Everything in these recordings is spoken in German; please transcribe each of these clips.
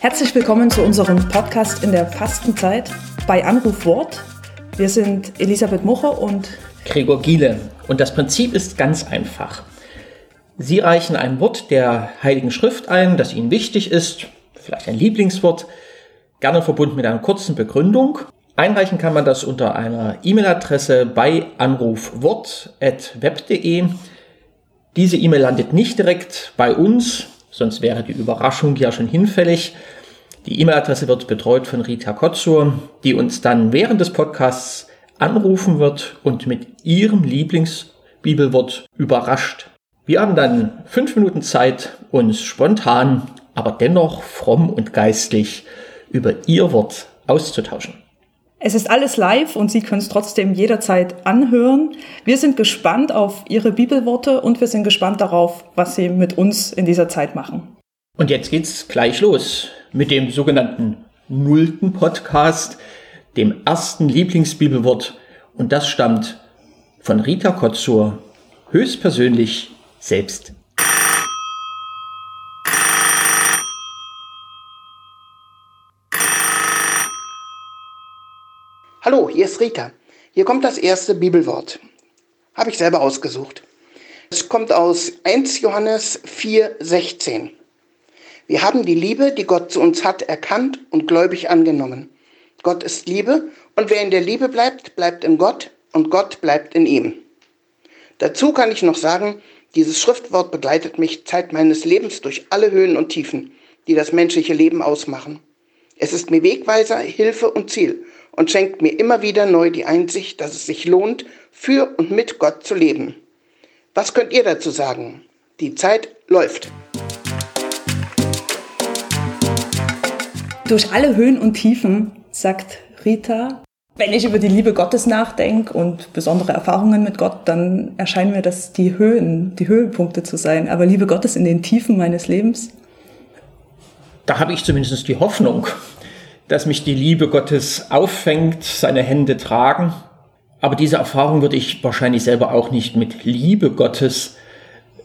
Herzlich willkommen zu unserem Podcast in der Fastenzeit bei Anruf Wort. Wir sind Elisabeth Mucher und Gregor Giele. Und das Prinzip ist ganz einfach. Sie reichen ein Wort der Heiligen Schrift ein, das Ihnen wichtig ist, vielleicht ein Lieblingswort, gerne verbunden mit einer kurzen Begründung. Einreichen kann man das unter einer E-Mail-Adresse bei anrufwort.web.de. Diese E-Mail landet nicht direkt bei uns, sonst wäre die Überraschung ja schon hinfällig. Die E-Mail-Adresse wird betreut von Rita Kotzur, die uns dann während des Podcasts anrufen wird und mit ihrem Lieblingsbibelwort überrascht. Wir haben dann fünf Minuten Zeit, uns spontan, aber dennoch fromm und geistlich über ihr Wort auszutauschen. Es ist alles live und Sie können es trotzdem jederzeit anhören. Wir sind gespannt auf Ihre Bibelworte und wir sind gespannt darauf, was Sie mit uns in dieser Zeit machen. Und jetzt geht's gleich los mit dem sogenannten nullten Podcast, dem ersten Lieblingsbibelwort. Und das stammt von Rita Kotzur höchstpersönlich selbst. Hallo, hier ist Rita. Hier kommt das erste Bibelwort. Habe ich selber ausgesucht. Es kommt aus 1 Johannes 4,16. Wir haben die Liebe, die Gott zu uns hat, erkannt und gläubig angenommen. Gott ist Liebe und wer in der Liebe bleibt, bleibt in Gott und Gott bleibt in ihm. Dazu kann ich noch sagen, dieses Schriftwort begleitet mich Zeit meines Lebens durch alle Höhen und Tiefen, die das menschliche Leben ausmachen. Es ist mir Wegweiser, Hilfe und Ziel und schenkt mir immer wieder neu die Einsicht, dass es sich lohnt, für und mit Gott zu leben. Was könnt ihr dazu sagen? Die Zeit läuft. Durch alle Höhen und Tiefen, sagt Rita, wenn ich über die Liebe Gottes nachdenke und besondere Erfahrungen mit Gott, dann erscheinen mir das die Höhen, die Höhepunkte zu sein. Aber Liebe Gottes in den Tiefen meines Lebens? Da habe ich zumindest die Hoffnung, dass mich die Liebe Gottes auffängt, seine Hände tragen. Aber diese Erfahrung würde ich wahrscheinlich selber auch nicht mit Liebe Gottes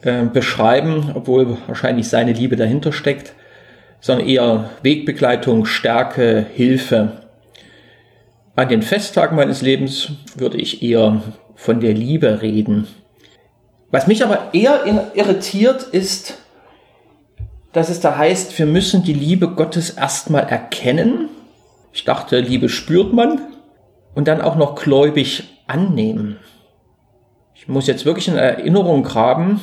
äh, beschreiben, obwohl wahrscheinlich seine Liebe dahinter steckt, sondern eher Wegbegleitung, Stärke, Hilfe. An den Festtagen meines Lebens würde ich eher von der Liebe reden. Was mich aber eher irritiert ist, dass es da heißt, wir müssen die Liebe Gottes erstmal erkennen. Ich dachte, Liebe spürt man und dann auch noch gläubig annehmen. Ich muss jetzt wirklich in Erinnerung graben,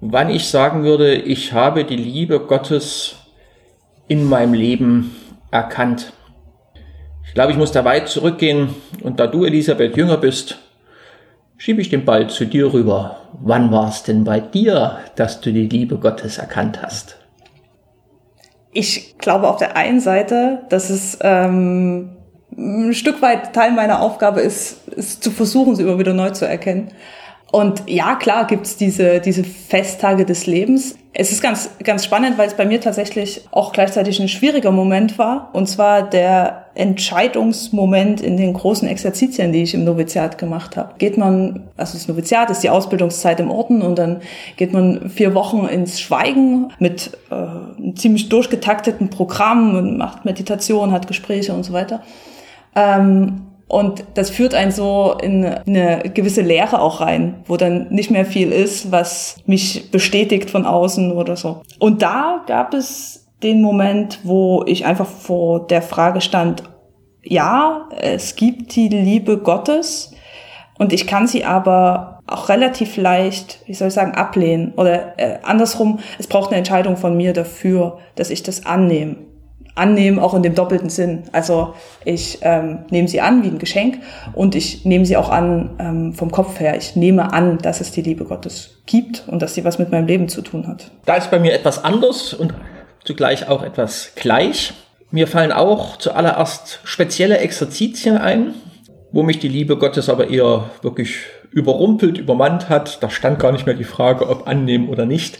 wann ich sagen würde, ich habe die Liebe Gottes in meinem Leben erkannt. Ich glaube, ich muss da weit zurückgehen und da du, Elisabeth, jünger bist, schiebe ich den Ball zu dir rüber. Wann war es denn bei dir, dass du die Liebe Gottes erkannt hast? Ich glaube auf der einen Seite, dass es ähm, ein Stück weit Teil meiner Aufgabe ist, ist zu versuchen, sie immer wieder neu zu erkennen. Und ja, klar gibt's diese, diese Festtage des Lebens. Es ist ganz, ganz spannend, weil es bei mir tatsächlich auch gleichzeitig ein schwieriger Moment war. Und zwar der Entscheidungsmoment in den großen Exerzitien, die ich im Noviziat gemacht habe. Geht man, also das Noviziat ist die Ausbildungszeit im Orden und dann geht man vier Wochen ins Schweigen mit äh, einem ziemlich durchgetakteten Programm und macht Meditation, hat Gespräche und so weiter. Ähm, und das führt einen so in eine gewisse Leere auch rein, wo dann nicht mehr viel ist, was mich bestätigt von außen oder so. Und da gab es den Moment, wo ich einfach vor der Frage stand, ja, es gibt die Liebe Gottes und ich kann sie aber auch relativ leicht, wie soll ich sagen, ablehnen. Oder äh, andersrum, es braucht eine Entscheidung von mir dafür, dass ich das annehme annehmen, auch in dem doppelten Sinn. Also ich ähm, nehme sie an wie ein Geschenk und ich nehme sie auch an ähm, vom Kopf her. Ich nehme an, dass es die Liebe Gottes gibt und dass sie was mit meinem Leben zu tun hat. Da ist bei mir etwas anders und zugleich auch etwas gleich. Mir fallen auch zuallererst spezielle Exerzitien ein, wo mich die Liebe Gottes aber eher wirklich überrumpelt, übermannt hat. Da stand gar nicht mehr die Frage, ob annehmen oder nicht.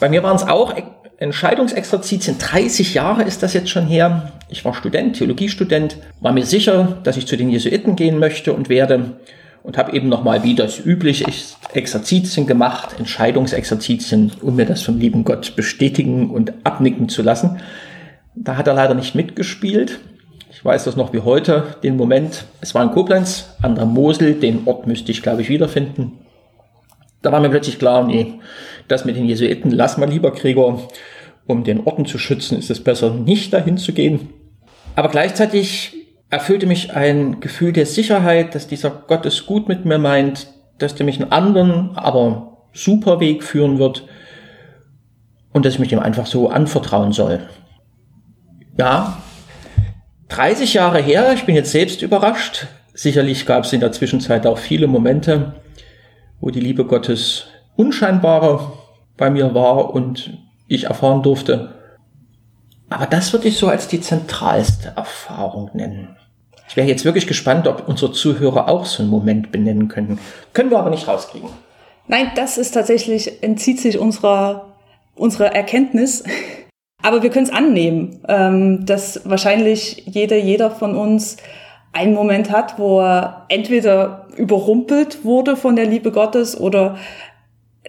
Bei mir waren es auch Entscheidungsexerzitien, 30 Jahre ist das jetzt schon her. Ich war Student, Theologiestudent, war mir sicher, dass ich zu den Jesuiten gehen möchte und werde. Und habe eben nochmal, wie das üblich ist, Exerzitien gemacht, Entscheidungsexerzitien, um mir das vom lieben Gott bestätigen und abnicken zu lassen. Da hat er leider nicht mitgespielt. Ich weiß das noch wie heute, den Moment. Es war in Koblenz, an der Mosel, den Ort müsste ich, glaube ich, wiederfinden. Da war mir plötzlich klar, nee, das mit den Jesuiten, lass mal lieber, Gregor, um den Orden zu schützen, ist es besser, nicht dahin zu gehen. Aber gleichzeitig erfüllte mich ein Gefühl der Sicherheit, dass dieser Gott es gut mit mir meint, dass der mich einen anderen, aber super Weg führen wird und dass ich mich dem einfach so anvertrauen soll. Ja, 30 Jahre her, ich bin jetzt selbst überrascht. Sicherlich gab es in der Zwischenzeit auch viele Momente, wo die Liebe Gottes unscheinbarer bei mir war und ich erfahren durfte. Aber das würde ich so als die zentralste Erfahrung nennen. Ich wäre jetzt wirklich gespannt, ob unsere Zuhörer auch so einen Moment benennen können. Können wir aber nicht rauskriegen. Nein, das ist tatsächlich, entzieht sich unserer, unserer Erkenntnis. Aber wir können es annehmen, ähm, dass wahrscheinlich jeder, jeder von uns einen Moment hat, wo er entweder überrumpelt wurde von der Liebe Gottes oder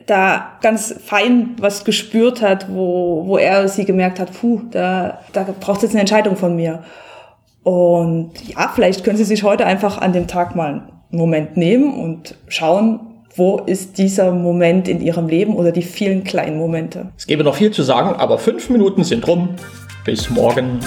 da ganz fein was gespürt hat, wo, wo er sie gemerkt hat, puh, da, da braucht es jetzt eine Entscheidung von mir. Und ja, vielleicht können Sie sich heute einfach an dem Tag mal einen Moment nehmen und schauen, wo ist dieser Moment in Ihrem Leben oder die vielen kleinen Momente. Es gäbe noch viel zu sagen, aber fünf Minuten sind rum. Bis morgen.